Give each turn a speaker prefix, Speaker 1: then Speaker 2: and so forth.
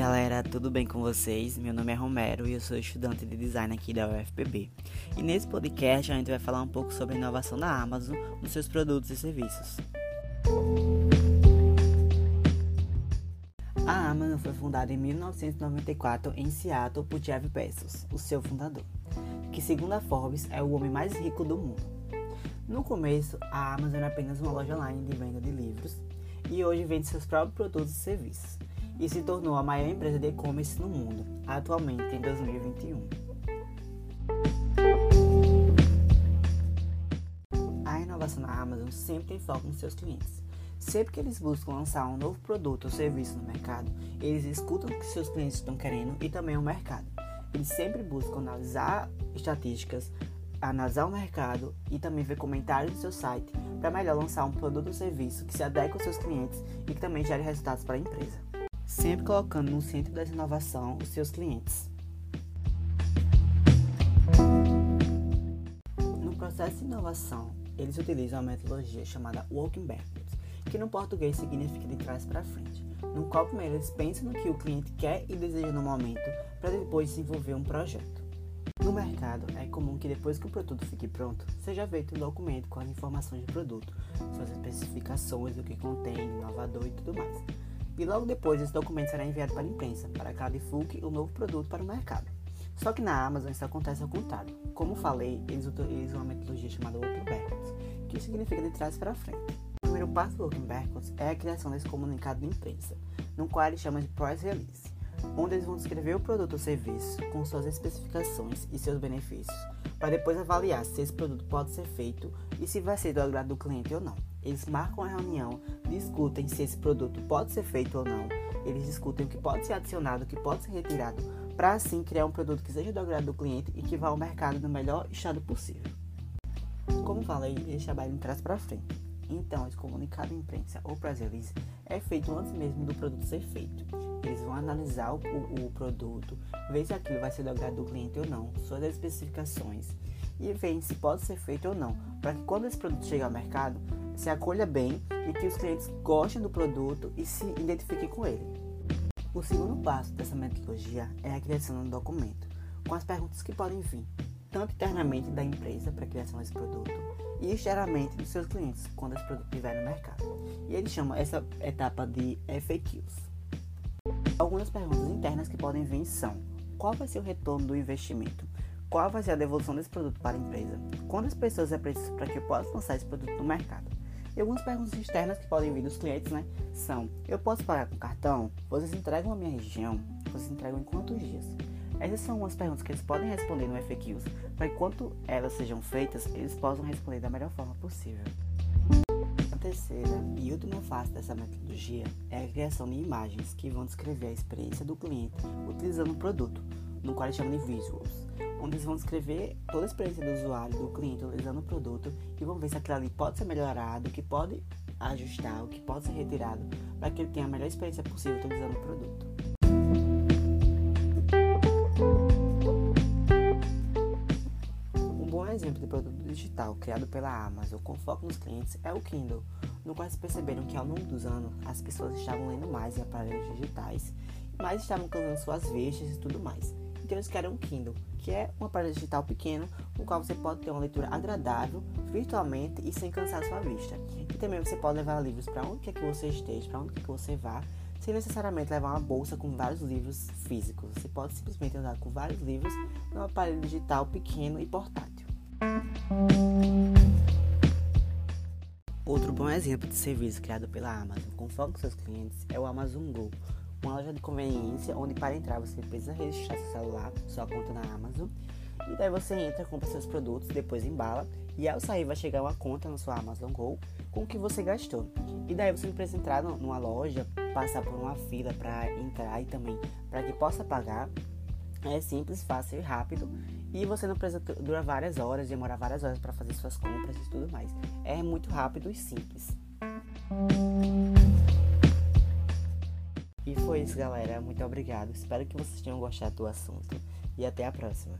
Speaker 1: galera, tudo bem com vocês? Meu nome é Romero e eu sou estudante de design aqui da UFPB. E nesse podcast a gente vai falar um pouco sobre a inovação da Amazon nos seus produtos e serviços. A Amazon foi fundada em 1994 em Seattle por Jeff Bezos, o seu fundador, que segundo a Forbes é o homem mais rico do mundo. No começo, a Amazon era apenas uma loja online de venda de livros e hoje vende seus próprios produtos e serviços e se tornou a maior empresa de e-commerce no mundo, atualmente em 2021. A inovação na Amazon sempre tem foco nos seus clientes. Sempre que eles buscam lançar um novo produto ou serviço no mercado, eles escutam o que seus clientes estão querendo e também o mercado. Eles sempre buscam analisar estatísticas, analisar o mercado e também ver comentários do seu site para melhor lançar um produto ou serviço que se adeque aos seus clientes e que também gere resultados para a empresa sempre colocando no centro da inovação os seus clientes. No processo de inovação, eles utilizam a metodologia chamada Walking Backwards, que no português significa de trás para frente, no qual primeiro eles pensam no que o cliente quer e deseja no momento, para depois desenvolver um projeto. No mercado, é comum que depois que o produto fique pronto, seja feito um documento com as informações do produto, suas especificações, o que contém, inovador e tudo mais e logo depois esse documento será enviado para a imprensa, para que ela divulgue o novo produto para o mercado. Só que na Amazon isso acontece ao contrário. Como falei, eles utilizam uma metodologia chamada Working Backwards, que significa de trás para frente. O primeiro passo do Working Backwards é a criação desse comunicado de imprensa, no qual eles chamam de Price Release, onde eles vão descrever o produto ou serviço com suas especificações e seus benefícios, para depois avaliar se esse produto pode ser feito e se vai ser do agrado do cliente ou não. Eles marcam a reunião, discutem se esse produto pode ser feito ou não. Eles discutem o que pode ser adicionado, o que pode ser retirado, para assim criar um produto que seja do agrado do cliente e que vá ao mercado no melhor estado possível. Como falei, eles trabalham de trás para frente. Então, esse comunicado à imprensa ou press release é feito antes mesmo do produto ser feito. Eles vão analisar o, o, produto, ver se aquilo vai ser do agrado do cliente ou não, suas especificações e ver se pode ser feito ou não, para que quando esse produto chegue ao mercado, se acolha bem e que os clientes gostem do produto e se identifiquem com ele. O segundo passo dessa metodologia é a criação de um documento, com as perguntas que podem vir, tanto internamente da empresa para a criação desse produto e externamente dos seus clientes quando esse produto estiver no mercado. E eles chamam essa etapa de FAQs. Algumas perguntas internas que podem vir são: qual vai ser o retorno do investimento? Qual vai ser a devolução desse produto para a empresa? Quantas pessoas é preciso para que eu possa lançar esse produto no mercado? E algumas perguntas externas que podem vir dos clientes, né? São: eu posso pagar com cartão? Vocês entregam na minha região? Vocês entregam em quantos dias? Essas são umas perguntas que eles podem responder no FAQs, para que elas sejam feitas, eles possam responder da melhor forma possível. A terceira e última fase dessa metodologia é a criação de imagens que vão descrever a experiência do cliente utilizando o produto, no qual eles chamam de visuals onde eles vão descrever toda a experiência do usuário, do cliente utilizando o produto e vão ver se aquilo ali pode ser melhorado, o que pode ajustar, o que pode ser retirado para que ele tenha a melhor experiência possível utilizando o produto. Um bom exemplo de produto digital criado pela Amazon com foco nos clientes é o Kindle, no qual eles perceberam que ao longo dos anos as pessoas estavam lendo mais em aparelhos digitais, mas estavam cansando suas vistas e tudo mais. Então eles querem um Kindle, que é um aparelho digital pequeno, no qual você pode ter uma leitura agradável, virtualmente e sem cansar sua vista. E também você pode levar livros para onde quer que você esteja, para onde quer que você vá, sem necessariamente levar uma bolsa com vários livros físicos. Você pode simplesmente andar com vários livros num aparelho digital pequeno e portátil. Outro bom exemplo de serviço criado pela Amazon com foco nos seus clientes é o Amazon Go, uma loja de conveniência onde para entrar você precisa registrar seu celular, sua conta na Amazon. E daí você entra, compra seus produtos, depois embala. E ao sair vai chegar uma conta na sua Amazon Go com o que você gastou. E daí você precisa entrar numa loja, passar por uma fila para entrar e também para que possa pagar. É simples, fácil e rápido. E você não precisa durar várias horas, demorar várias horas para fazer suas compras e tudo mais. É muito rápido e simples. E foi isso, galera. Muito obrigado. Espero que vocês tenham gostado do assunto. E até a próxima.